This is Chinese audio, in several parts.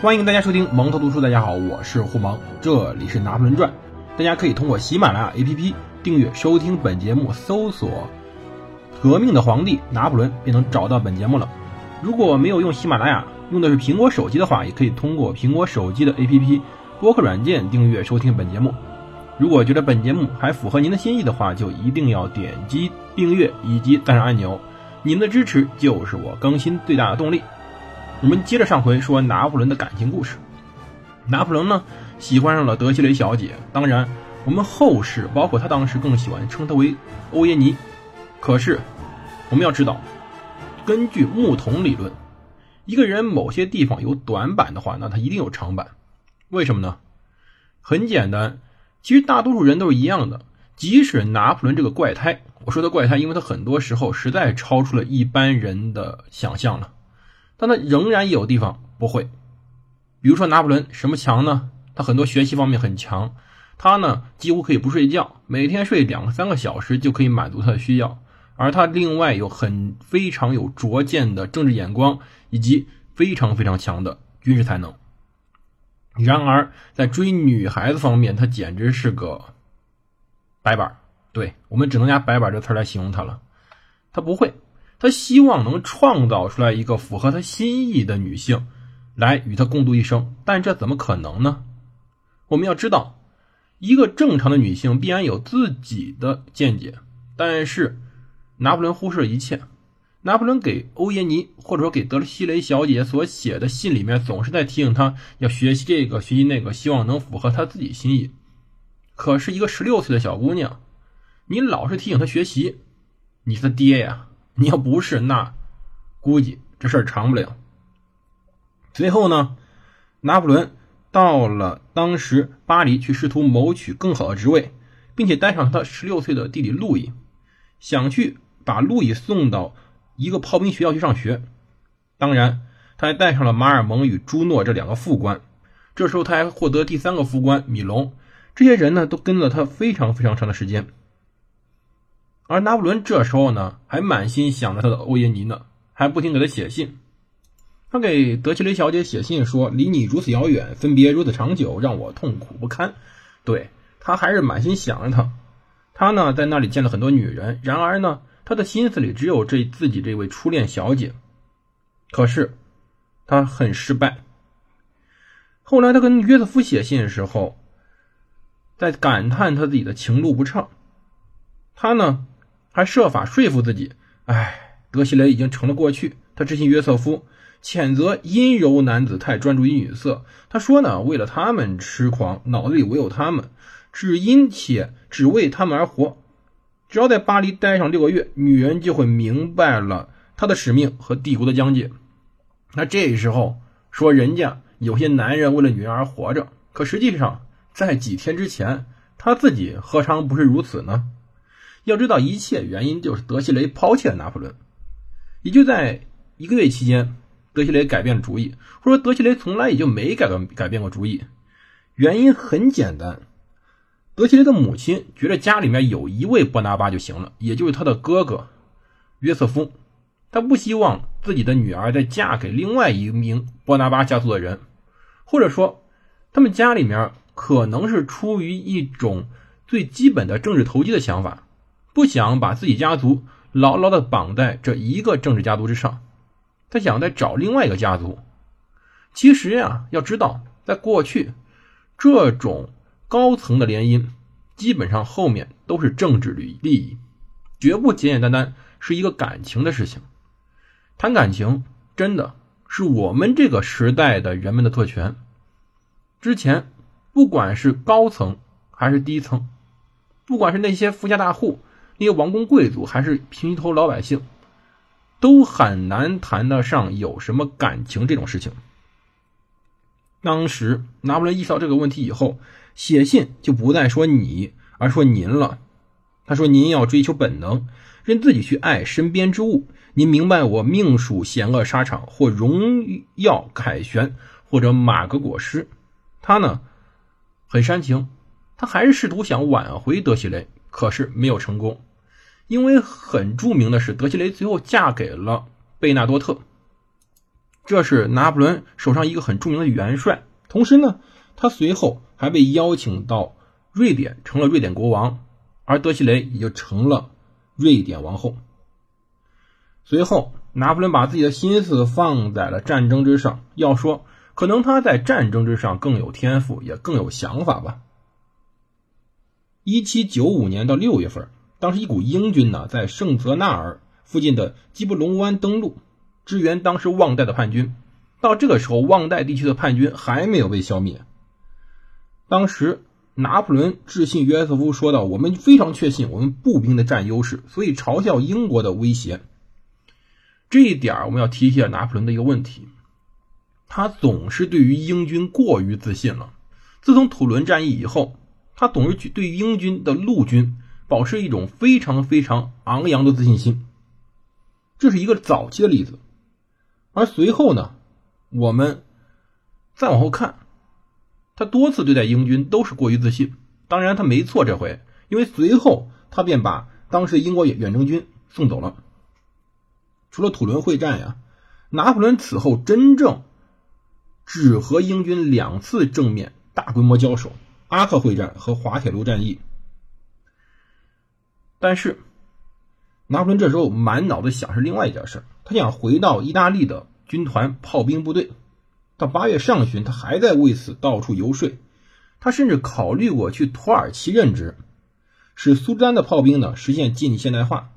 欢迎大家收听蒙头读书。大家好，我是胡蒙，这里是《拿破仑传》。大家可以通过喜马拉雅 APP 订阅收听本节目，搜索“革命的皇帝拿破仑”便能找到本节目了。如果没有用喜马拉雅，用的是苹果手机的话，也可以通过苹果手机的 APP 播客软件订阅收听本节目。如果觉得本节目还符合您的心意的话，就一定要点击订阅以及赞赏按钮。您的支持就是我更新最大的动力。我们接着上回说拿破仑的感情故事。拿破仑呢喜欢上了德西雷小姐，当然我们后世包括他当时更喜欢称她为欧耶尼。可是我们要知道，根据木桶理论，一个人某些地方有短板的话，那他一定有长板。为什么呢？很简单，其实大多数人都是一样的。即使拿破仑这个怪胎，我说的怪胎，因为他很多时候实在超出了一般人的想象了。但他仍然有地方不会，比如说拿破仑什么强呢？他很多学习方面很强，他呢几乎可以不睡觉，每天睡两三个小时就可以满足他的需要。而他另外有很非常有拙见的政治眼光，以及非常非常强的军事才能。然而在追女孩子方面，他简直是个白板对我们只能拿“白板”这词来形容他了，他不会。他希望能创造出来一个符合他心意的女性，来与他共度一生，但这怎么可能呢？我们要知道，一个正常的女性必然有自己的见解，但是拿破仑忽视了一切。拿破仑给欧耶尼或者说给德西雷小姐所写的信里面，总是在提醒她要学习这个学习那个，希望能符合她自己心意。可是，一个十六岁的小姑娘，你老是提醒她学习，你是她爹呀！你要不是那，估计这事儿长不了。随后呢，拿破仑到了当时巴黎去，试图谋取更好的职位，并且带上他十六岁的弟弟路易，想去把路易送到一个炮兵学校去上学。当然，他还带上了马尔蒙与朱诺这两个副官。这时候他还获得第三个副官米龙。这些人呢，都跟了他非常非常长的时间。而拿破仑这时候呢，还满心想着他的欧耶尼呢，还不停给他写信。他给德奇雷小姐写信说：“离你如此遥远，分别如此长久，让我痛苦不堪。”对他还是满心想着他。他呢，在那里见了很多女人，然而呢，他的心思里只有这自己这位初恋小姐。可是他很失败。后来他跟约瑟夫写信的时候，在感叹他自己的情路不畅。他呢？还设法说服自己，哎，德西雷已经成了过去。他致信约瑟夫，谴责阴柔男子太专注于女色。他说呢，为了他们痴狂，脑子里唯有他们，只因且只为他们而活。只要在巴黎待上六个月，女人就会明白了他的使命和帝国的疆界。那这时候说人家有些男人为了女人而活着，可实际上在几天之前，他自己何尝不是如此呢？要知道，一切原因就是德西雷抛弃了拿破仑。也就在一个月期间，德西雷改变了主意，或者说德西雷从来也就没改过改变过主意。原因很简单，德西雷的母亲觉得家里面有一位波拿巴就行了，也就是他的哥哥约瑟夫。他不希望自己的女儿再嫁给另外一名波拿巴家族的人，或者说，他们家里面可能是出于一种最基本的政治投机的想法。不想把自己家族牢牢的绑在这一个政治家族之上，他想再找另外一个家族。其实呀，要知道，在过去，这种高层的联姻，基本上后面都是政治利利益，绝不简简单单是一个感情的事情。谈感情，真的是我们这个时代的人们的特权。之前，不管是高层还是低层，不管是那些富家大户。那些王公贵族还是平头老百姓，都很难谈得上有什么感情这种事情。当时拿破仑意识到这个问题以后，写信就不再说你，而说您了。他说：“您要追求本能，任自己去爱身边之物。您明白我命属险恶沙场，或荣耀凯旋，或者马革裹尸。”他呢，很煽情，他还是试图想挽回德西雷，可是没有成功。因为很著名的是，德西雷最后嫁给了贝纳多特。这是拿破仑手上一个很著名的元帅。同时呢，他随后还被邀请到瑞典，成了瑞典国王，而德西雷也就成了瑞典王后。随后，拿破仑把自己的心思放在了战争之上。要说，可能他在战争之上更有天赋，也更有想法吧。一七九五年到六月份，当时一股英军呢在圣泽纳尔附近的基布隆湾登陆，支援当时旺代的叛军。到这个时候，旺代地区的叛军还没有被消灭。当时，拿破仑致信约瑟夫说道：“我们非常确信我们步兵的占优势，所以嘲笑英国的威胁。”这一点我们要提一下拿破仑的一个问题，他总是对于英军过于自信了。自从土伦战役以后。他总是去对英军的陆军保持一种非常非常昂扬的自信心，这是一个早期的例子。而随后呢，我们再往后看，他多次对待英军都是过于自信。当然他没错这回，因为随后他便把当时英国远征军送走了。除了土伦会战呀，拿破仑此后真正只和英军两次正面大规模交手。阿克会战和滑铁卢战役，但是拿破仑这时候满脑子想是另外一件事他想回到意大利的军团炮兵部队。到八月上旬，他还在为此到处游说。他甚至考虑过去土耳其任职，使苏丹的炮兵呢实现近现代化。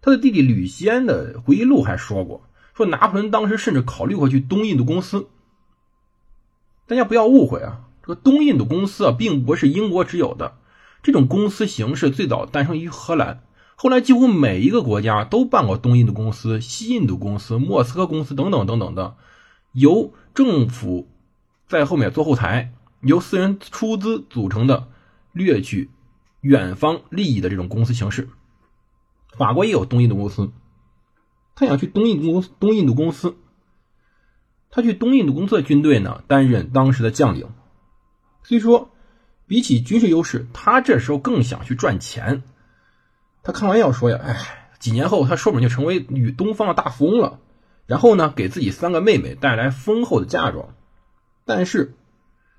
他的弟弟吕西安的回忆录还说过，说拿破仑当时甚至考虑过去东印度公司。大家不要误会啊。这个东印度公司啊，并不是英国只有的。这种公司形式最早诞生于荷兰，后来几乎每一个国家都办过东印度公司、西印度公司、莫斯科公司等等等等的，由政府在后面做后台，由私人出资组成的掠取远方利益的这种公司形式。法国也有东印度公司，他想去东印度公东印度公司，他去东印度公司的军队呢，担任当时的将领。虽说比起军事优势，他这时候更想去赚钱。他开玩笑说呀：“哎，几年后他说不定就成为与东方的大富翁了，然后呢，给自己三个妹妹带来丰厚的嫁妆。”但是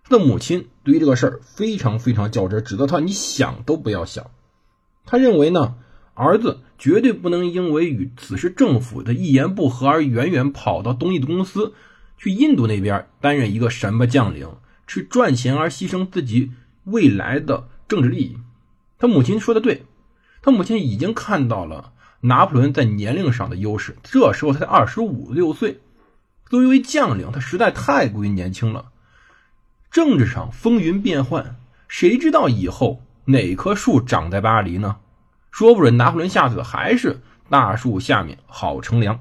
他的母亲对于这个事儿非常非常较真，指责他：“你想都不要想。”他认为呢，儿子绝对不能因为与此时政府的一言不合而远远跑到东印度公司去印度那边担任一个什么将领。去赚钱而牺牲自己未来的政治利益，他母亲说的对，他母亲已经看到了拿破仑在年龄上的优势，这时候他才二十五六岁，作为一位将领，他实在太过于年轻了。政治上风云变幻，谁知道以后哪棵树长在巴黎呢？说不准拿破仑下次还是大树下面好乘凉。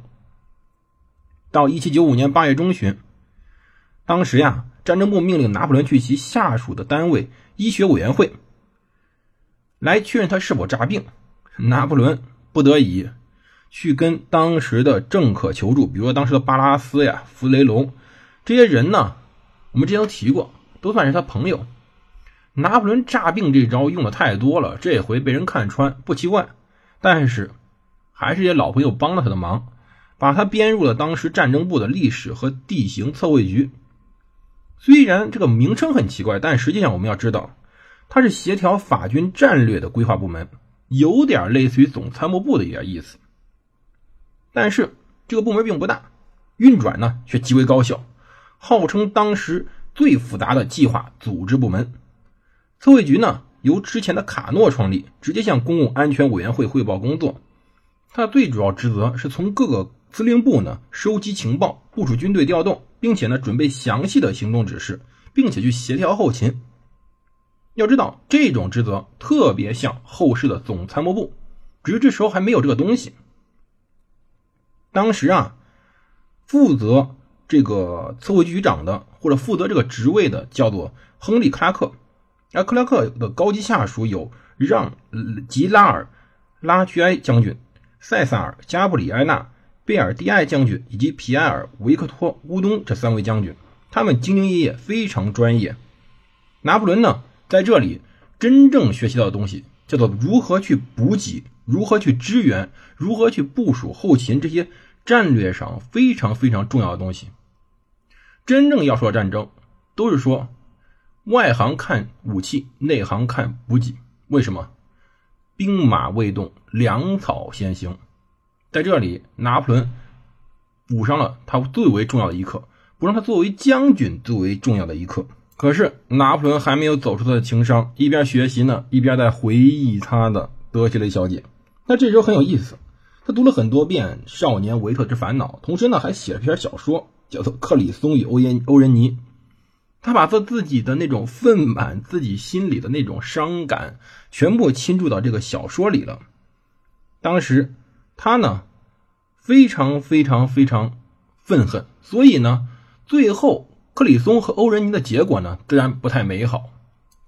到一七九五年八月中旬，当时呀。战争部命令拿破仑去其下属的单位医学委员会来确认他是否诈病。拿破仑不得已去跟当时的政客求助，比如说当时的巴拉斯呀、弗雷龙这些人呢，我们之前都提过，都算是他朋友。拿破仑诈病这招用的太多了，这回被人看穿不奇怪，但是还是些老朋友帮了他的忙，把他编入了当时战争部的历史和地形测绘局。虽然这个名称很奇怪，但实际上我们要知道，它是协调法军战略的规划部门，有点类似于总参谋部的一点意思。但是这个部门并不大，运转呢却极为高效，号称当时最复杂的计划组织部门。测绘局呢由之前的卡诺创立，直接向公共安全委员会汇报工作。它最主要职责是从各个司令部呢收集情报，部署军队调动。并且呢，准备详细的行动指示，并且去协调后勤。要知道，这种职责特别像后世的总参谋部，只是这时候还没有这个东西。当时啊，负责这个测绘局长的或者负责这个职位的叫做亨利·克拉克，而克拉克的高级下属有让·吉拉尔·拉屈埃将军、塞萨尔·加布里埃纳。贝尔蒂埃将军以及皮埃尔·维克托·乌东这三位将军，他们兢兢业业，非常专业。拿破仑呢，在这里真正学习到的东西，叫做如何去补给，如何去支援，如何去部署后勤这些战略上非常非常重要的东西。真正要说战争，都是说外行看武器，内行看补给。为什么？兵马未动，粮草先行。在这里，拿破仑补上了他最为重要的一课，补上他作为将军最为重要的一课。可是，拿破仑还没有走出他的情商，一边学习呢，一边在回忆他的德西雷小姐。那这时候很有意思，他读了很多遍《少年维特之烦恼》，同时呢，还写了篇小说。叫做克里松与欧耶欧仁尼，他把他自己的那种愤满，自己心里的那种伤感，全部倾注到这个小说里了。当时他呢，非常非常非常愤恨，所以呢，最后克里松和欧仁尼的结果呢，自然不太美好。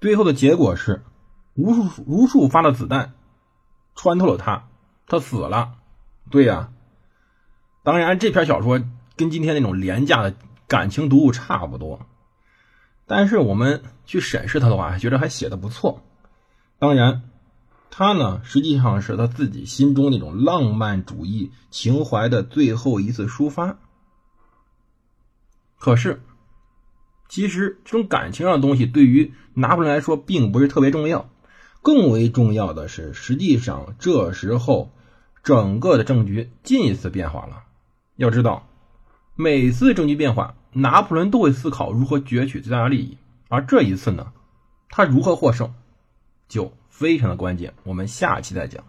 最后的结果是，无数无数发的子弹穿透了他，他死了。对呀，当然这篇小说。跟今天那种廉价的感情读物差不多，但是我们去审视他的话，觉得还写的不错。当然，他呢实际上是他自己心中那种浪漫主义情怀的最后一次抒发。可是，其实这种感情上的东西对于拿破仑来说并不是特别重要，更为重要的是，实际上这时候整个的政局进一次变化了。要知道。每次政局变化，拿破仑都会思考如何攫取最大的利益，而这一次呢，他如何获胜，就非常的关键。我们下期再讲。